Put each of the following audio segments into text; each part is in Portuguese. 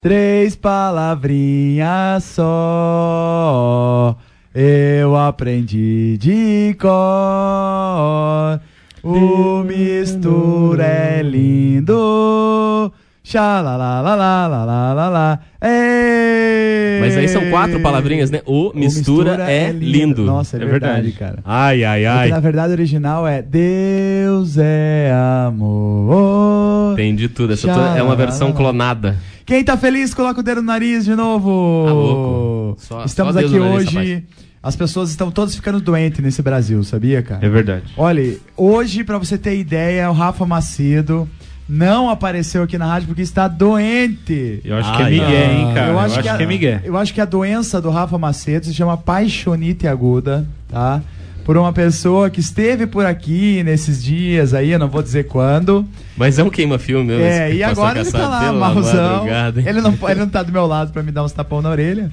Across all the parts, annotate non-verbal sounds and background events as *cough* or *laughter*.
Três palavrinhas só eu aprendi de cor. O mistura é lindo. Xalalalalalalala. Ei! Mas aí são quatro palavrinhas, né? O mistura, é, lindo. Nossa, é, É verdade, verdade. cara. Ai, ai, Porque ai. na verdade o original é Deus é amor. Entendi tudo. Essa é uma versão clonada. Quem tá feliz, coloca o dedo no nariz de novo. Tá louco. Só- Estamos só aqui nariz, hoje. As pessoas estão todas ficando doentes nesse Brasil, sabia, cara? É verdade. Olha, hoje, pra você ter ideia, o Rafa Macedo não apareceu aqui na rádio porque está doente. Eu acho Ai, que é Miguel, hein, cara. eu acho, que, a, é Miguel. eu acho que a doença do Rafa Macedo se chama paixonite aguda, tá? Por uma pessoa que esteve por aqui nesses dias aí, eu não vou dizer quando. Mas é um queima-filme mesmo. É, e agora ele tá lá, malzão. Ele não, ele não tá do meu lado pra me dar uns tapão na orelha.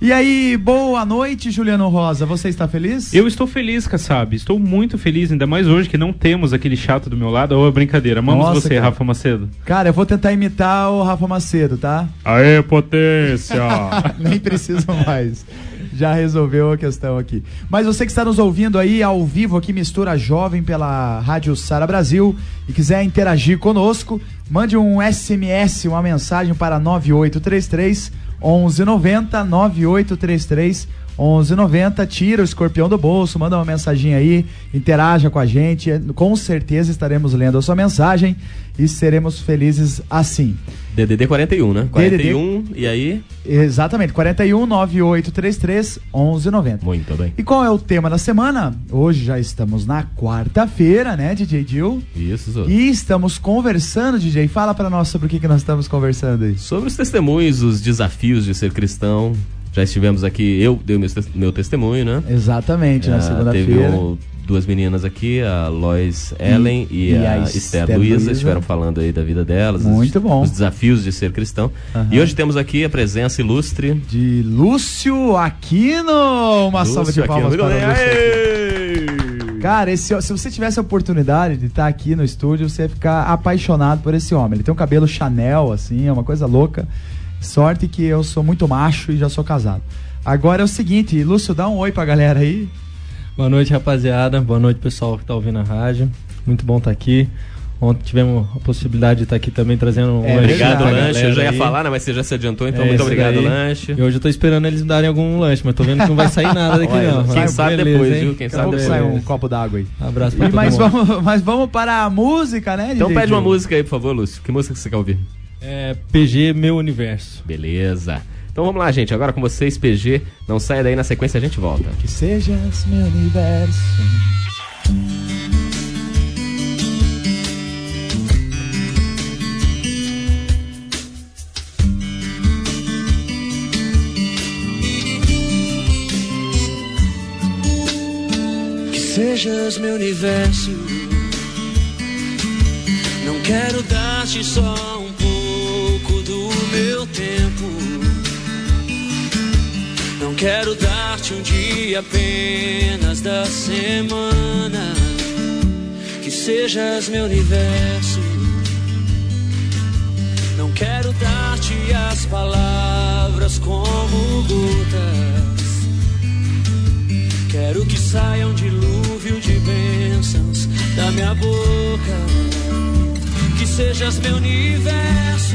E aí, boa noite, Juliano Rosa. Você está feliz? Eu estou feliz, Kassab. Estou muito feliz, ainda mais hoje que não temos aquele chato do meu lado. Ô, é brincadeira. Amamos Nossa, você, cara. Rafa Macedo. Cara, eu vou tentar imitar o Rafa Macedo, tá? Aê, potência! *laughs* Nem preciso mais. Já resolveu a questão aqui. Mas você que está nos ouvindo aí ao vivo aqui, Mistura Jovem pela Rádio Sara Brasil e quiser interagir conosco, mande um SMS, uma mensagem para 9833 1190 9833 1190, tira o escorpião do bolso, manda uma mensagem aí, interaja com a gente, com certeza estaremos lendo a sua mensagem e seremos felizes assim. DDD 41, né? 41, e aí? Exatamente, 41 9833 1190. Muito bem. E qual é o tema da semana? Hoje já estamos na quarta-feira, né, DJ Dil? Isso. E estamos conversando, DJ. Fala pra nós sobre o que, que nós estamos conversando aí. Sobre os testemunhos, os desafios de ser cristão. Já estivemos aqui, eu dei o meu, meu testemunho, né? Exatamente, na Ah, Teve segunda-feira. um- duas meninas aqui, a Lois Ellen e, e a, a Esther, Luiza, estiveram falando aí da vida delas. Muito os, bom. Os desafios de ser cristão. Aham. E hoje temos aqui a presença ilustre. De Lúcio Aquino. Uma salva de Lúcio palmas Aquino. para Lúcio. Aquino. Cara, esse, se você tivesse a oportunidade de estar aqui no estúdio, você ia ficar apaixonado por esse homem. Ele tem um cabelo Chanel, assim, é uma coisa louca. Sorte que eu sou muito macho e já sou casado. Agora é o seguinte, Lúcio, dá um oi pra galera aí. Boa noite, rapaziada. Boa noite, pessoal que tá ouvindo a rádio. Muito bom estar aqui. Ontem tivemos a possibilidade de estar aqui também trazendo um É, lanche Obrigado, lanche. Eu já ia aí. falar, né? Mas você já se adiantou, então É, muito obrigado, daí. lanche. E hoje eu tô esperando eles me darem algum lanche, mas tô vendo que não vai sair nada daqui *laughs* Olha, não. quem Mas sabe beleza, depois, hein? viu? Quem sabe depois. sai um copo d'água aí. Abraço pra E, todo mas, mundo. vamos, mas vamos para a música, né? Então DJ pede uma música aí, por favor, Lúcio. Que música que você quer ouvir? É, PG Meu Universo. Beleza. Então vamos lá, gente. Agora com vocês, PG. Não saia daí, na sequência a gente volta. Que sejas meu universo. Que sejas meu universo. Não quero dar-te só um meu tempo. Não quero dar-te um dia apenas da semana. Que sejas meu universo. Não quero dar-te as palavras como gotas. Quero que saia um dilúvio de bênçãos da minha boca. Que sejas meu universo.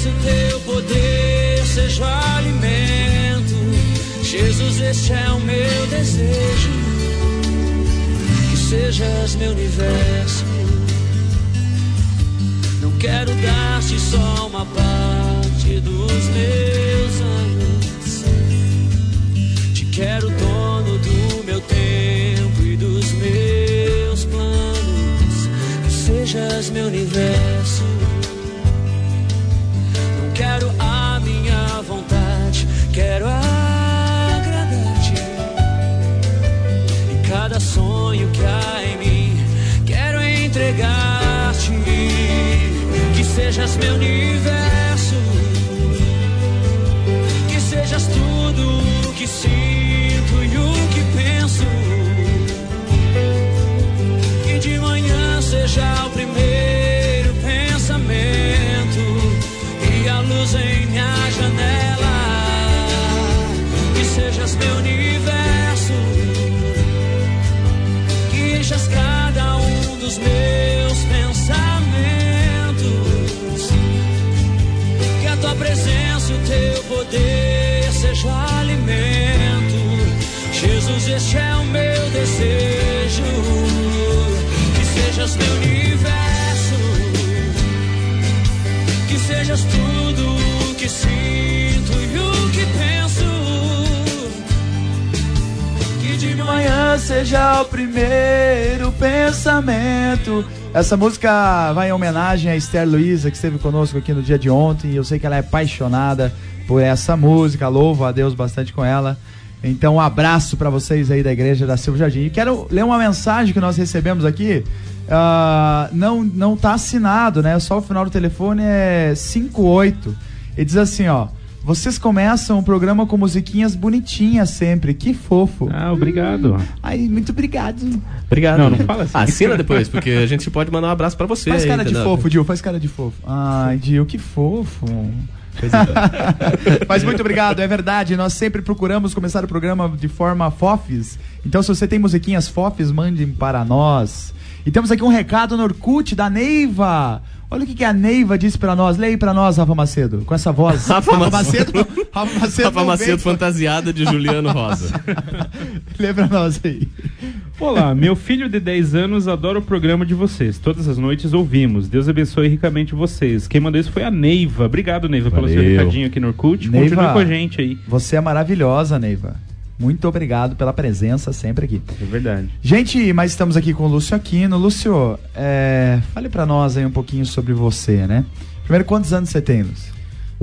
presença, o teu poder seja alimento. Jesus, este é o meu desejo. Que sejas meu universo. Não quero dar-te só uma parte dos meus anos. Te quero dono do meu tempo e dos meus planos. Que sejas meu universo. Sejas meu este é o meu desejo. Que sejas meu universo, que sejas tudo o que sinto e o que penso. Que de manhã seja o primeiro pensamento. Essa música vai em homenagem a Esther Luiza, que esteve conosco aqui no dia de ontem. E eu sei que ela é apaixonada por essa música. Louvo a Deus bastante com ela. Então, um abraço para vocês aí da Igreja da Silva Jardim. E quero ler uma mensagem que nós recebemos aqui. Ah, não, não tá assinado, né? Só o final do telefone é 58. E diz assim, ó. Vocês começam o programa com musiquinhas bonitinhas sempre. Que fofo. Ah, obrigado. Ai, muito obrigado. Obrigado. Não, não fala assim. Assina depois, porque a gente pode mandar um abraço pra você. Faz aí, cara de entendeu? fofo, Dil. Faz cara de fofo. Ai, Dil, que fofo. *laughs* Mas muito obrigado, é verdade. Nós sempre procuramos começar o programa de forma fofes. Então, se você tem musiquinhas fofes, mandem para nós. E temos aqui um recado no Orkut da Neiva. Olha o que, que a Neiva disse pra nós. Leia aí pra nós, Rafa Macedo, com essa voz. Rafa Macedo. Rafa Macedo. Rafa Macedo fantasiada de Juliano Rosa. *laughs* Lê pra nós aí. Olá, meu filho de 10 anos adora o programa de vocês. Todas as noites ouvimos. Deus abençoe ricamente vocês. Quem mandou isso foi a Neiva. Obrigado, Neiva, pelo seu Valeu. recadinho aqui no Orkut. Neiva. Continue com a gente aí. Você é maravilhosa, Neiva. Muito obrigado pela presença sempre aqui. É verdade. Gente, mas estamos aqui com o Lúcio Aquino. Lúcio, é, fale pra nós aí um pouquinho sobre você, né? Primeiro, quantos anos você tem, Lúcio?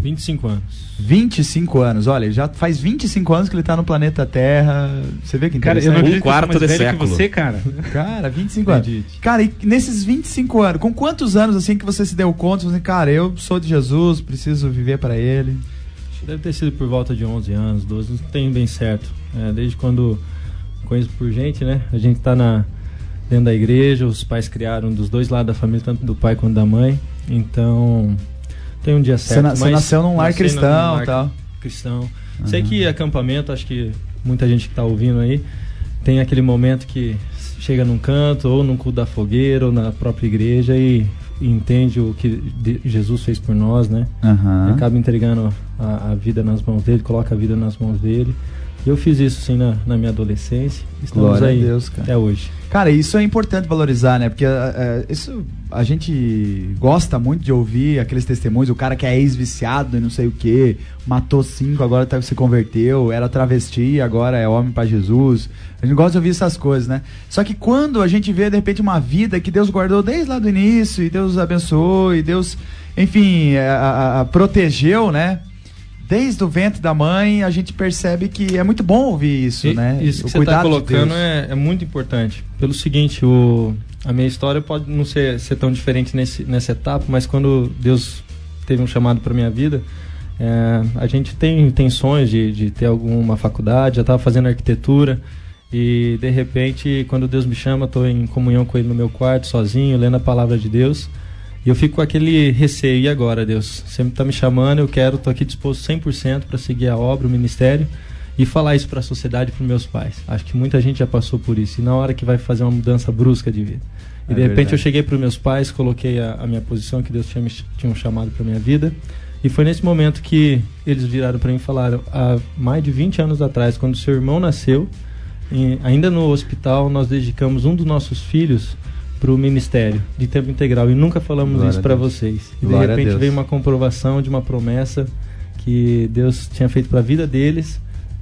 25 anos. 25 anos. Olha, já faz 25 anos que ele tá no planeta Terra. Você vê que Cara, eu não Um sou quarto de século. você, cara. Cara, 25 anos. Cara, e nesses 25 anos, com quantos anos assim que você se deu conta? Você, cara, eu sou de Jesus, preciso viver pra ele. Deve ter sido por volta de 11 anos, 12, não tenho bem certo. É, desde quando conheço por gente, né? A gente tá na, dentro da igreja, os pais criaram dos dois lados da família, tanto do pai quanto da mãe. Então, tem um dia Você, certo. na- você mas nasceu num lar num cristão lar e tal. cristão. Sei que acampamento, acho que muita gente que está ouvindo aí, tem aquele momento que chega num canto, ou num culto da fogueira, ou na própria igreja e, e entende o que Jesus fez por nós, né? Aham. Acaba entregando a, a vida nas mãos dele, coloca a vida nas mãos dele. Eu fiz isso sim na, na minha adolescência. Estamos Glória a aí Deus, cara. até hoje. Cara, isso é importante valorizar, né? Porque é, isso a gente gosta muito de ouvir aqueles testemunhos, o cara que é ex-viciado e não sei o que, matou cinco, agora tá, se converteu, era travesti, agora é homem pra Jesus. A gente gosta de ouvir essas coisas, né? Só que quando a gente vê, de repente, uma vida que Deus guardou desde lá do início, e Deus abençoou, e Deus, enfim, é, a- a- a- protegeu, né? Desde o ventre da mãe, a gente percebe que é muito bom ouvir isso, E- né? Isso que O você está de colocando Deus. é, é muito importante. Pelo seguinte, o, a minha história pode não ser, ser tão diferente nesse, nessa etapa, mas quando Deus teve um chamado para minha vida, é, a gente tem intenções de, de ter alguma faculdade, já estava fazendo arquitetura e de repente, quando Deus me chama, estou em comunhão com Ele no meu quarto, sozinho, lendo a palavra de Deus. E eu fico com aquele receio, e agora, Deus? Você está me chamando, eu quero, estou aqui disposto 100% para seguir a obra, o ministério e falar isso para a sociedade e para meus pais. Acho que muita gente já passou por isso. E na hora que vai fazer uma mudança brusca de vida. E É de repente verdade. eu cheguei para meus pais, coloquei a, a minha posição que Deus tinha me tinha um chamado para minha vida. E foi nesse momento que eles viraram para mim e falaram: há mais de 20 anos atrás, quando seu irmão nasceu, em- ainda no hospital, nós dedicamos um dos nossos filhos para o ministério de tempo integral e nunca falamos Glória isso para vocês. E Glória de repente Deus. veio uma comprovação de uma promessa que Deus tinha feito para a vida deles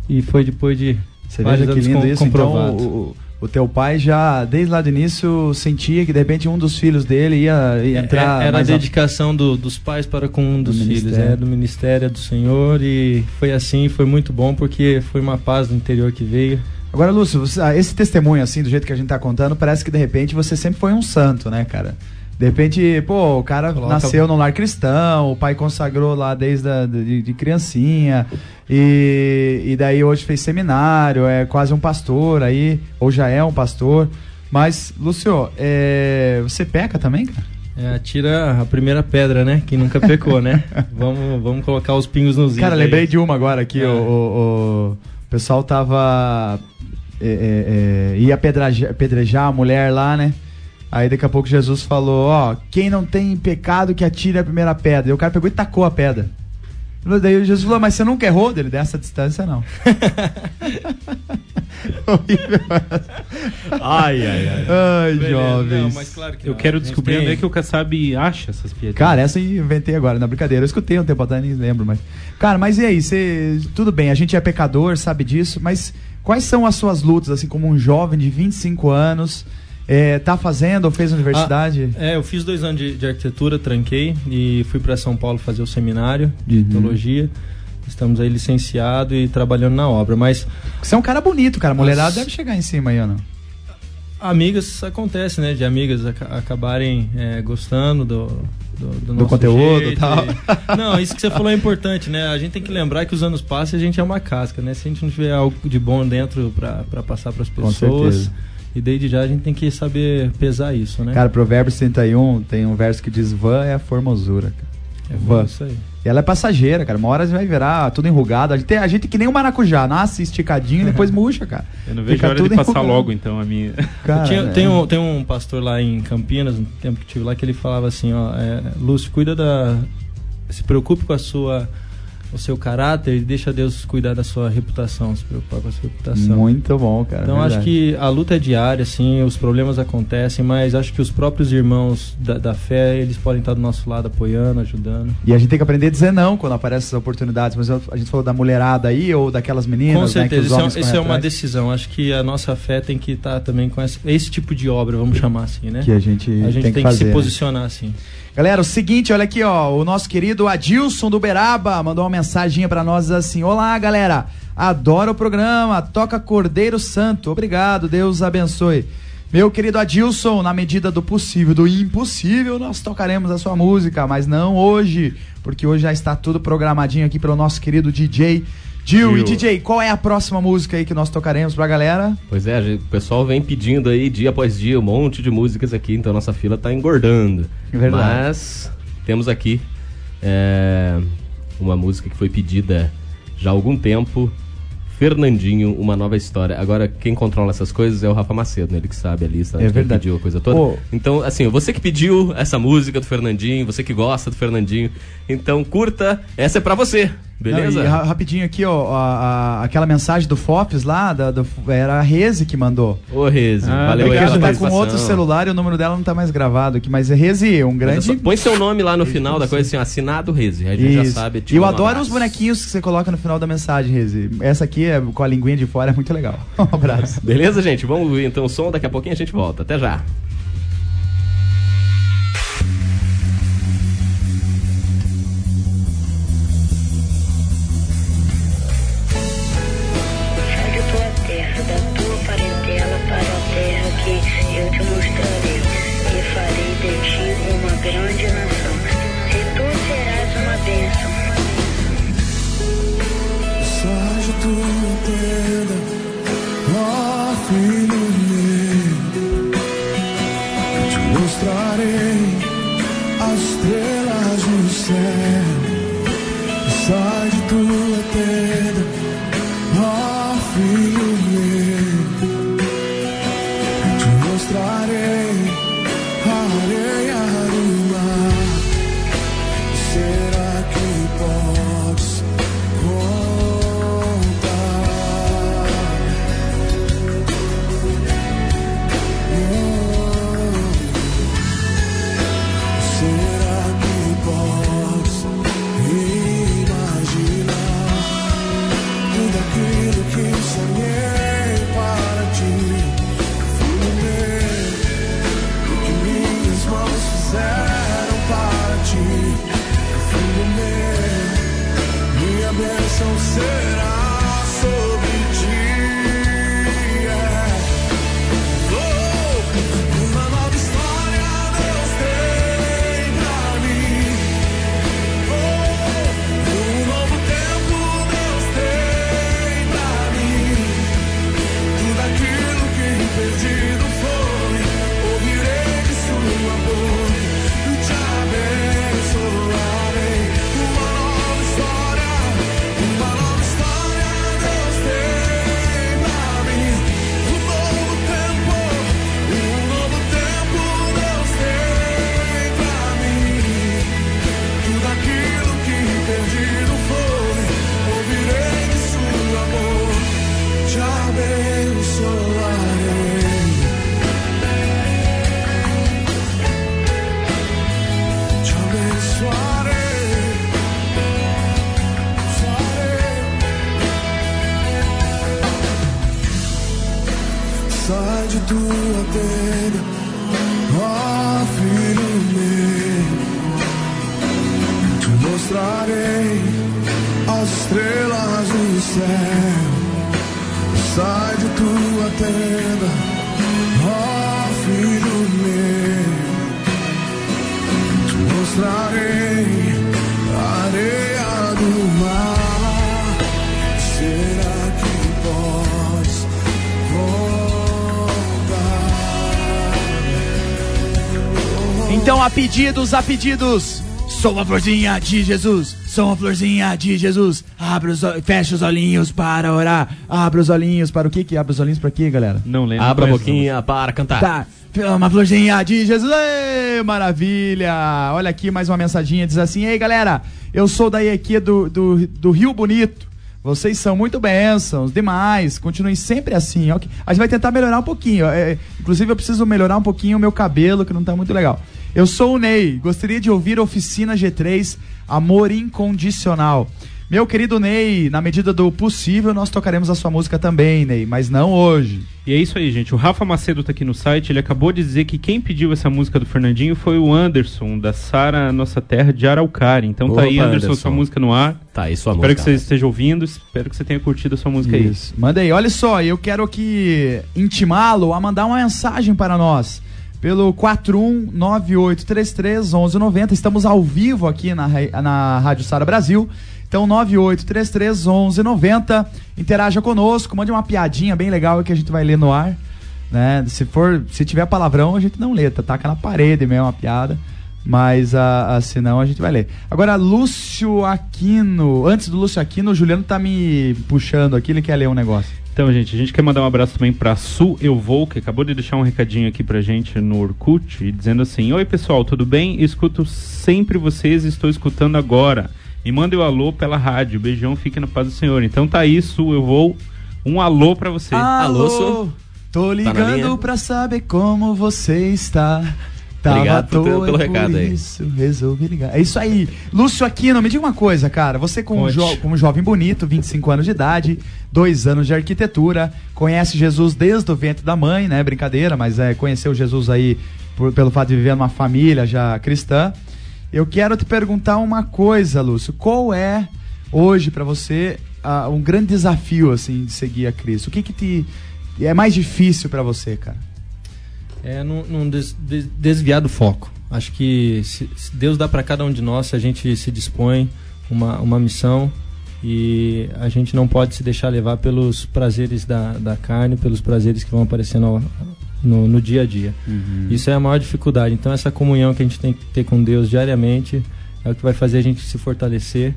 e foi depois de Você vários veja que anos com- isso. comprovado. Então, o, o teu pai já, desde lá do início, sentia que de repente um dos filhos dele ia, ia entrar. É- era a mais a- dedicação do- dos pais para com um Do dos filhos, ministério. né? do ministério do Senhor e foi assim, foi muito bom porque foi uma paz no interior que veio. Agora, Lúcio, você- ah, esse testemunho, assim, do jeito que a gente tá contando, parece que de repente você sempre foi um santo, né, cara? De repente, pô, o cara Coloca- nasceu num lar cristão, o pai consagrou lá desde a, de, de criancinha, e, e daí hoje fez seminário, é quase um pastor aí, ou já é um pastor. Mas, Lúcio, é, você peca também, cara? É, atira a primeira pedra, né? Quem nunca pecou, né? *laughs* vamos, vamos colocar os pingos nos is Cara, aí. lembrei de uma agora aqui. É. O, o- o pessoal tava. É, é, é, ia apedrejar, apedrejar a mulher lá, né? Aí daqui a pouco Jesus falou: Ó, quem não tem pecado que atire a primeira pedra. E o cara pegou e tacou a pedra. Daí Jesus falou: Mas você nunca errou dele? Dessa distância, não. *laughs* Horrível. Ai, ai, ai. Ai, Beleza, jovens. não, mas claro que Eu não. quero descobrir onde é que o Kassab acha essas piadinhas. Cara, essa eu inventei agora, na brincadeira. Eu escutei um tempo atrás, nem lembro, mas. Cara, mas e aí? Você. Tudo bem, a gente é pecador, sabe disso, mas quais são as suas lutas, assim, como um jovem de 25 anos, é, tá fazendo ou fez universidade? É, eu fiz dois anos de, de arquitetura, tranquei e fui para São Paulo fazer o seminário de Uhum. teologia. Estamos aí licenciado e trabalhando na obra, mas Você é um cara bonito, cara. A mulherada Nossa. deve chegar em cima aí, ou não? Amigas acontece, né? De amigas aca- acabarem é, gostando do, do, do nosso conteúdo e jeito tal. e- *laughs* Não, isso que você falou é importante, né? A gente tem que lembrar que os anos passam e a gente é uma casca, né? Se a gente não tiver algo de bom dentro para passar para as pessoas, e desde já a gente tem que saber pesar isso, né? Cara, Provérbios 31 tem um verso que diz: Vã é a formosura. Cara. É vã. isso aí. E ela é passageira, cara. Uma hora você vai virar tudo enrugado. A gente, tem- a gente que nem um maracujá, nasce esticadinho e depois *laughs* murcha, cara. Eu não vejo Fica a hora de tudo passar enrugado. logo, então, a minha. Cara, Tinha- é. tem, um, tem um pastor lá em Campinas, no tempo que tive lá, que ele falava assim, ó, é, Lúcio, cuida da. Se preocupe com a sua, o seu caráter e deixa Deus cuidar da sua reputação, se preocupar com a sua reputação. Muito bom, cara. Então verdade. acho que a luta é diária, assim, os problemas acontecem, mas acho que os próprios irmãos da, da fé, eles podem estar do nosso lado apoiando, ajudando. E a gente tem que aprender a dizer não quando aparecem essas oportunidades. Mas a gente falou da mulherada aí ou daquelas meninas, Com né, certeza, os isso, é, isso é uma decisão. Acho que a nossa fé tem que estar também com esse, esse tipo de obra, vamos chamar assim, né? que a gente, A gente tem que fazer. se né? posicionar assim. Galera, o seguinte, olha aqui, ó, o nosso querido Adilson do Beraba mandou uma mensagem pra nós assim: "Olá, galera. Adoro o programa. Toca Cordeiro Santo. Obrigado. Deus abençoe." Meu querido Adilson, na medida do possível, do impossível, nós tocaremos a sua música, mas não hoje, porque hoje já está tudo programadinho aqui pelo nosso querido DJ Gil. E. DJ, qual é a próxima música aí que nós tocaremos pra galera? Pois é, gente- o pessoal vem pedindo aí dia após dia um monte de músicas aqui, então nossa fila tá engordando. É verdade. Mas temos aqui é, uma música que foi pedida já há algum tempo. Fernandinho, uma nova história. Agora, quem controla essas coisas é o Rafa Macedo, né? ele que sabe a lista, É verdade. pediu a coisa toda. Pô. Então, assim, você que pediu essa música do Fernandinho, você que gosta do Fernandinho, então curta, essa é pra você, beleza? Não, e ra- rapidinho aqui, ó, a- a- aquela mensagem do Fofes lá, da- do- era a Reze que mandou. Ô, Reze, Ah, valeu aí Porque ela tá com outro celular e o número dela não tá mais gravado aqui, mas é Reze, um é grande. só- põe seu nome lá no final da coisa, assim, assinado Reze. A gente já Isso. sabe. te E eu um adoro abraço. os bonequinhos que você coloca no final da mensagem, Reze. Essa aqui é com a linguinha de fora, é muito legal. *laughs* Um abraço. Beleza, gente? Vamos ouvir então o som, daqui a pouquinho a gente volta. Até já. Bênção será tenda, ó filho meu. Te mostrarei as estrelas do céu. Sai de tua tenda, ó filho meu. Te mostrarei Então, a pedidos, a pedidos. Sou uma florzinha de Jesus, sou uma florzinha de Jesus. Abra os, fecha os olhinhos para orar. Abra os olhinhos para o que que abre os olhinhos para quê, galera? Não lembro. Abra a boquinha para cantar. Tá. Uma florzinha de Jesus. Ei, maravilha! Olha aqui mais uma mensaginha. Diz assim: Ei, galera, eu sou daí aqui do, do, do Rio Bonito. Vocês são muito bênçãos, demais. Continuem sempre assim. ok? A gente vai tentar melhorar um pouquinho. é, inclusive, eu preciso melhorar um pouquinho o meu cabelo, que não tá muito legal. Eu sou o Ney. Gostaria de ouvir Oficina G3 Amor Incondicional. Meu querido Ney, na medida do possível, nós tocaremos a sua música também, Ney, mas não hoje. E é isso aí, gente. O Rafa Macedo tá aqui no site. Ele acabou de dizer que quem pediu essa música do Fernandinho foi o Anderson, da Sara Nossa Terra de Araucária. Então tá aí, Opa, Anderson, Anderson. sua música no ar. Tá, aí sua Espero música. que você esteja ouvindo. Espero que você tenha curtido a sua música aí. Isso. Manda aí. Olha só, eu quero aqui intimá-lo a mandar uma mensagem para nós. Pelo 4198331190. Estamos ao vivo aqui na, na Rádio Sara Brasil. Então, 98331190. Interaja conosco, mande uma piadinha bem legal que a gente vai ler no ar. Né? Se for, se tiver palavrão, a gente não lê, tá? taca na parede mesmo a piada. Mas a, a, senão a gente vai ler. Agora, Lúcio Aquino. Antes do Lúcio Aquino, o Juliano tá me puxando aqui, ele quer ler um negócio. Então, gente, a gente quer mandar um abraço também pra Su Eu Vou, que acabou de deixar um recadinho aqui pra gente no Orkut, e dizendo assim: Oi, pessoal, tudo bem? Escuto sempre vocês e estou escutando agora. Me mandem o alô pela rádio. Beijão, fique na paz do Senhor. Então tá aí, Su Eu Vou. Um alô pra você. Alô, Su? Tô Tá ligando linha? pra saber como você está. Tava Obrigado toa, pelo é recado aí. isso resolvi ligar. É isso aí. Lúcio Aquino, me diga uma coisa, cara. Você como, jo como jovem bonito, 25 anos de idade, dois anos de arquitetura, conhece Jesus desde o ventre da mãe, né? Brincadeira, mas é, conheceu Jesus aí por- pelo fato de viver numa família já cristã. Eu quero te perguntar uma coisa, Lúcio. Qual é hoje pra você ah, um grande desafio assim de seguir a Cristo? O que que te é mais difícil pra você, cara? É não, não des- des- desviar do foco. Acho que se, se Deus dá para cada um de nós, se a gente se dispõe uma, uma missão e a gente não pode se deixar levar pelos prazeres da, da carne, pelos prazeres que vão aparecendo ao- no, no dia a dia. Isso é a maior dificuldade. Então essa comunhão que a gente tem que ter com Deus diariamente é o que vai fazer a gente se fortalecer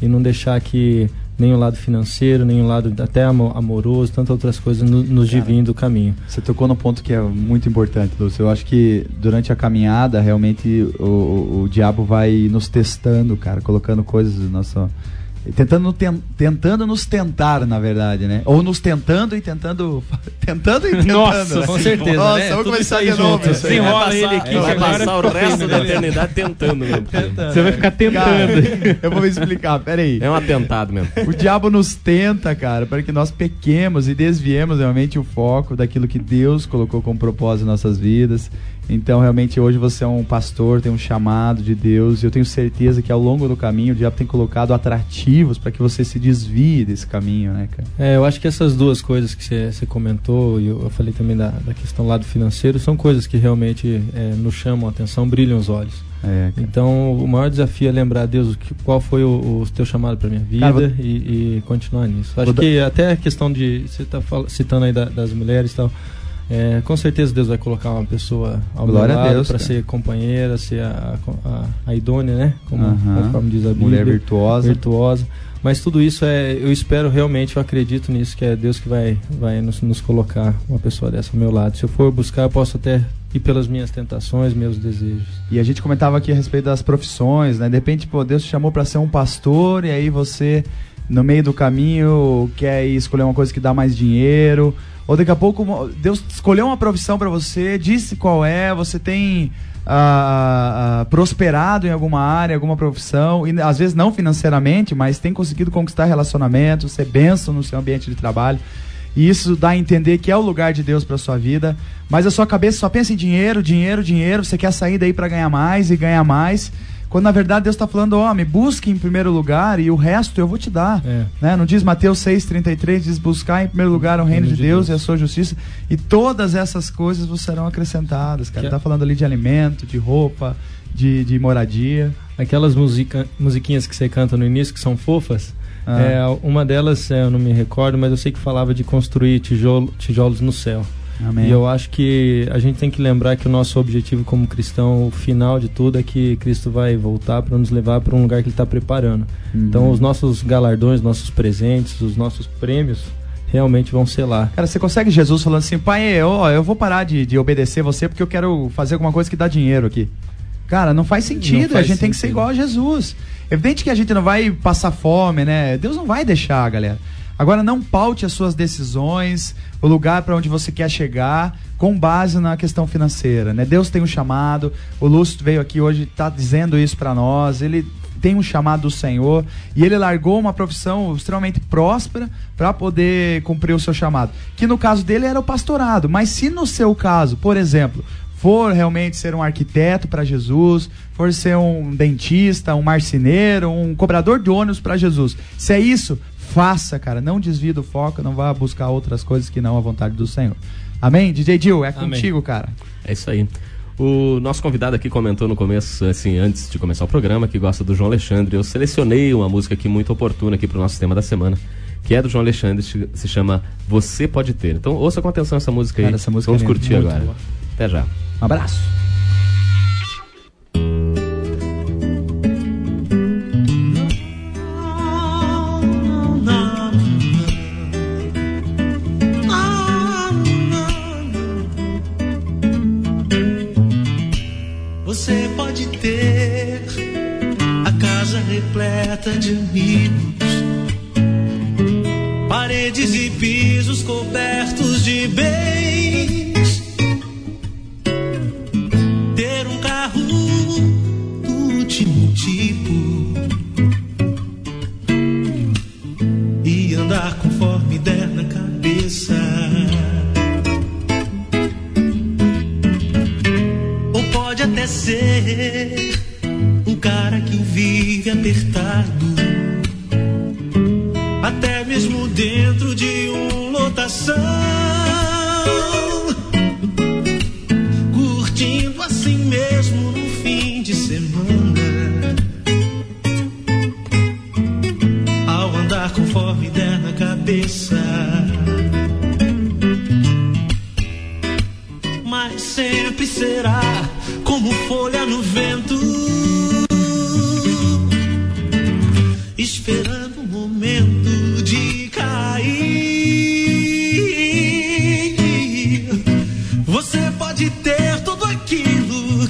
e não deixar que nem o lado financeiro, nem o lado até amo- amoroso, tantas outras coisas no- nos desviem do caminho. Você tocou num ponto que é muito importante, Lúcio. Eu acho que durante a caminhada, realmente, o, o, o diabo vai nos testando, cara, colocando coisas no nosso. Tentando, ten- tentando nos tentar, na verdade, né? Ou nos tentando e tentando. *laughs* Tentando e tentando. Nossa, né? com certeza, Nossa, né? vamos Tudo começar de novo. junto. Desenrola vai ele passar, aqui, vai passar o resto da né? eternidade tentando mesmo. porque Você vai ficar tentando. Cara, *laughs* eu vou me explicar, peraí. É um atentado mesmo. O diabo nos tenta, cara, para que nós pequemos e desviemos realmente o foco daquilo que Deus colocou como propósito em nossas vidas. Então, realmente, hoje você é um pastor, tem um chamado de Deus, e eu tenho certeza que ao longo do caminho o diabo tem colocado atrativos para que você se desvie desse caminho, né, cara? É, eu acho que essas duas coisas que você comentou, e eu, eu falei também da, da questão lado financeiro, são coisas que realmente é, nos chamam a atenção, brilham os olhos. É. Então, o maior desafio é lembrar, Deus, qual foi o, o teu chamado para minha vida Cara, vou- e, e continuar nisso. Vou Acho dar- que até a questão de. Você está citando aí da- das mulheres e tal. É, com certeza Deus vai colocar uma pessoa ao Glória meu lado para ser companheira, ser a, a, a idônea, né? Como, conforme diz a Bíblia Mulher virtuosa. virtuosa. Mas tudo isso é, eu espero realmente, eu acredito nisso, que é Deus que vai, vai nos, nos colocar uma pessoa dessa ao meu lado. Se eu for buscar, eu posso até ir pelas minhas tentações, meus desejos. E a gente comentava aqui a respeito das profissões, né? De repente, pô, Deus te chamou para ser um pastor e aí você, no meio do caminho, quer escolher uma coisa que dá mais dinheiro. Ou daqui a pouco, Deus escolheu uma profissão para você, disse qual é, você tem ah, ah, prosperado em alguma área, alguma profissão, e às vezes não financeiramente, mas tem conseguido conquistar relacionamentos, ser bênção no seu ambiente de trabalho. E isso dá a entender que é o lugar de Deus para sua vida. Mas a sua cabeça só pensa em dinheiro, dinheiro, dinheiro. Você quer sair daí para ganhar mais e ganhar mais. Quando na verdade Deus está falando, homem, busque em primeiro lugar e o resto eu vou te dar. É. Né? Não diz Mateus 6,33, diz buscar em primeiro lugar o reino de, Deus, e a sua justiça. E todas essas coisas vos serão acrescentadas, cara. Que- Tá falando ali de alimento, de roupa, de, de moradia. Aquelas musica, musiquinhas que você canta no início, que são fofas, Ah. é, uma delas é, eu não me recordo, mas eu sei que falava de construir tijolo, tijolos no céu. Amém. E eu acho que a gente tem que lembrar que o nosso objetivo como cristão, o final de tudo, é que Cristo vai voltar para nos levar para um lugar que Ele está preparando. Uhum. Então, os nossos galardões, nossos presentes, os nossos prêmios, realmente vão ser lá. Cara, você consegue Jesus falando assim, pai, ó, eu vou parar de, de obedecer você porque eu quero fazer alguma coisa que dá dinheiro aqui. Cara, não faz sentido, Não faz a gente tem que ser sentido. igual a Jesus. Evidente que a gente não vai passar fome, né? Deus não vai deixar, galera. Agora não paute as suas decisões, o lugar para onde você quer chegar, com base na questão financeira, né? Deus tem um chamado. O Lúcio veio aqui hoje tá dizendo isso para nós. Ele tem um chamado do Senhor e ele largou uma profissão extremamente próspera para poder cumprir o seu chamado. Que no caso dele era o pastorado, mas se no seu caso, por exemplo, for realmente ser um arquiteto para Jesus, for ser um dentista, um marceneiro, um cobrador de ônibus para Jesus, se é isso, faça, cara. Não desvie do foco, não vá buscar outras coisas que não a vontade do Senhor. Amém? DJ Dil, é Amém. contigo, cara. É isso aí. O nosso convidado aqui comentou no começo, assim, antes de começar o programa, que gosta do João Alexandre. Eu selecionei uma música aqui muito oportuna aqui pro nosso tema da semana, que é do João Alexandre, se- chama Você Pode Ter. Então ouça com atenção essa música aí. Cara, essa música Vamos é curtir agora. boa. Até já. Um abraço. Ter a casa repleta de amigos, paredes e pisos cobertos de bens, ter um carro do último tipo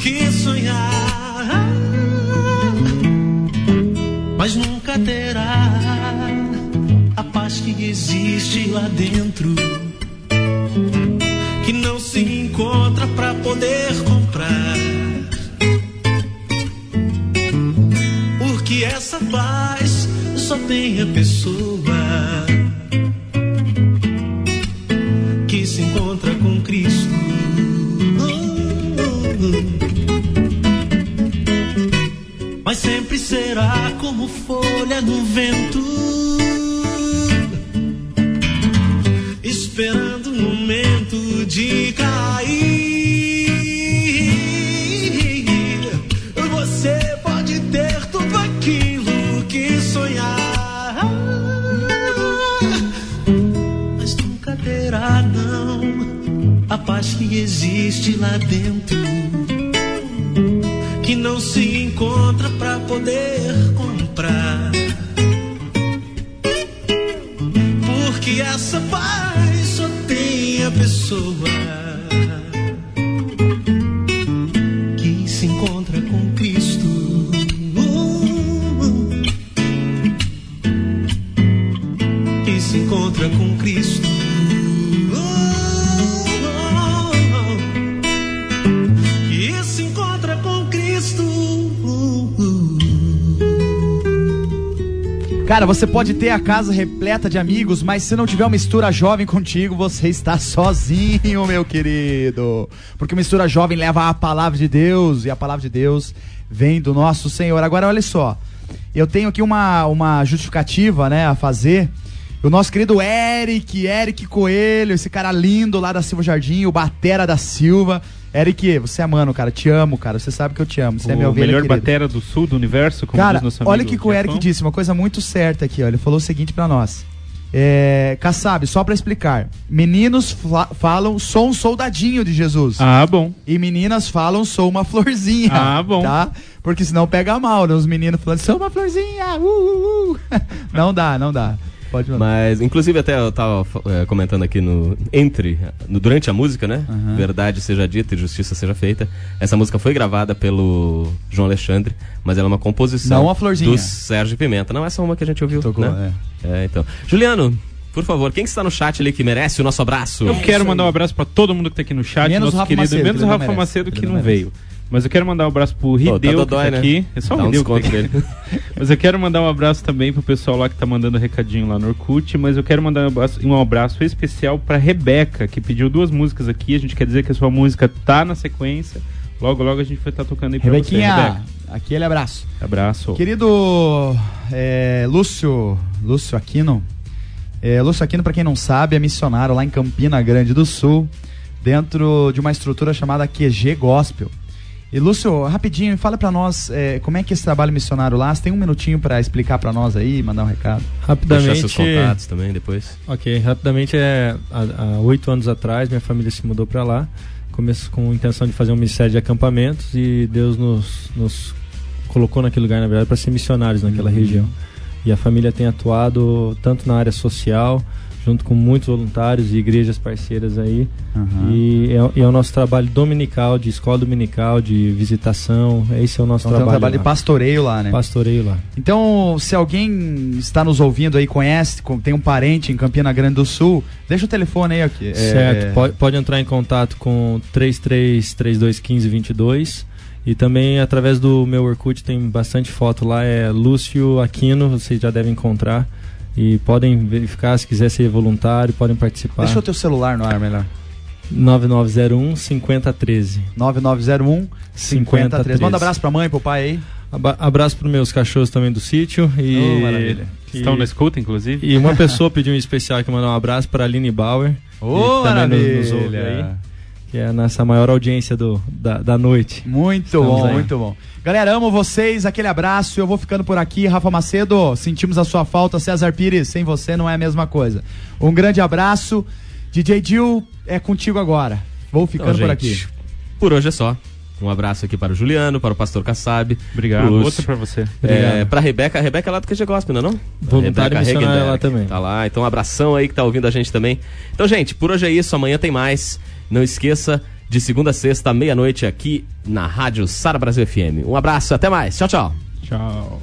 que sonhar, mas nunca terá a paz que existe lá dentro que não se encontra pra poder comprar. Porque essa paz só tem a pessoa será como folha no vento. Esperando o momento de cair. Você pode ter tudo aquilo que sonhar, mas nunca terá não. A paz que existe lá dentro, que não se encontra pra poder comprar. Porque essa paz só tem a pessoa Cara, você pode ter a casa repleta de amigos, mas se não tiver uma mistura jovem contigo, você está sozinho, meu querido. Porque mistura jovem leva a palavra de Deus e a palavra de Deus vem do nosso Senhor. Agora, olha só, eu tenho aqui uma, uma justificativa, né, a fazer. O nosso querido Eric, Eric Coelho, esse cara lindo lá da Silva Jardim, o Batera da Silva. Eric, você é mano, cara, te amo, cara. Você sabe que eu te amo. Você é o ovelha melhor querida. batera do sul do universo, como Cara, diz nosso olha o amigo que, que o Eric disse, uma coisa muito certa aqui, ó. Ele falou o seguinte pra nós. É, Kassab, só pra explicar. Meninos falam, sou um soldadinho de Jesus. Ah, bom. E meninas falam, sou uma florzinha. Ah, bom. Tá? Porque senão pega mal, né? Os meninos falando, sou uma florzinha. Uh, uh, uh. *laughs* não dá, não dá. Pode mandar. Mas, inclusive, até eu tava eh, comentando aqui no. Entre. No, durante a música, né? Aham. Verdade seja dita e justiça seja feita. Essa música foi gravada pelo João Alexandre, mas ela é uma composição Não a Florzinha. do Sérgio Pimenta. Não essa uma que a gente ouviu. Tocou, né? É, então. Juliano, por favor, quem que está no chat ali que merece o nosso abraço? Eu quero mandar um abraço pra todo mundo que tá aqui no chat, Menos o nosso Rafa querido, Macedo, menos que o Rafa merece. Macedo que não não merece. veio. Mas eu quero mandar um abraço pro Pô, Rideu, tá que tá né? aqui. É só Dá o um Rideu que tá aqui. *laughs* Mas eu quero mandar um abraço também pro pessoal lá que tá mandando recadinho lá no Orkut, mas eu quero mandar um abraço, um abraço especial pra Rebeca, que pediu duas músicas aqui. A gente quer dizer que a sua música tá na sequência. Logo, logo a gente vai estar tocando aí pra Rebequinha, você, Rebeca. aquele abraço. Abraço. Querido é, Lúcio, Lúcio Aquino. É, Lúcio Aquino, pra quem não sabe, é missionário lá em Campina Grande do Sul, dentro de uma estrutura chamada QG Gospel. E Lúcio, rapidinho, fala pra nós é, como é que é esse trabalho missionário lá. Você tem um minutinho pra explicar pra nós aí, mandar um recado? Deixar seus Rapidamente. contatos também depois. Ok, rapidamente é há oito anos atrás minha família se mudou para lá, começou com a intenção de fazer um ministério de acampamentos e Deus nos, nos colocou naquele lugar na verdade para ser missionários naquela região. E a família tem atuado tanto na área social, junto com muitos voluntários e igrejas parceiras aí. E é, é o nosso trabalho dominical, de escola dominical, de visitação. Esse é o nosso Então tem um trabalho. trabalho de lá. pastoreio lá, né? Pastoreio lá. Então, se alguém está nos ouvindo aí, conhece, tem um parente em Campina Grande do Sul, deixa o telefone aí aqui. É, Certo, pode, pode entrar em contato com 33321522 e também através do meu Orkut tem bastante foto lá, é Lúcio Aquino, vocês já devem encontrar e podem verificar se quiser ser voluntário, podem participar. Deixa o teu celular no ar melhor. 9901 5013. 9901 5013. Manda 5013. abraço pra mãe, pro pai aí. Aba- abraço para meus cachorros também do sítio e Oh, maravilha. e- Estão na escuta, inclusive? E uma pessoa pediu um especial aqui mandar um abraço para Aline Bauer. Ô, que também nos- nos maravilha. ouve aí. Que é a nossa maior audiência do, da, da noite. Muito Estamos bom, aí. muito bom. Galera, amo vocês, aquele abraço. Eu vou ficando por aqui. Rafa Macedo, sentimos a sua falta. César Pires, sem você não é a mesma coisa. Um grande abraço. DJ Dil, é contigo agora. Vou ficando Então, por gente, aqui. Por hoje é só. Um abraço aqui para o Juliano, para o pastor Kassab. Obrigado. pro Lúcio. Outra pra você. É, pra Rebeca, a Rebeca é lá do QG Gospel, não é não? Voluntária Rebeca missionária lá também. Tá lá, então um abração aí que tá ouvindo a gente também. Então, gente, por hoje é isso, amanhã tem mais. Não esqueça, de segunda a sexta, meia-noite, aqui na Rádio Sara Brasil FM. Um abraço, até mais. Tchau, tchau. Tchau.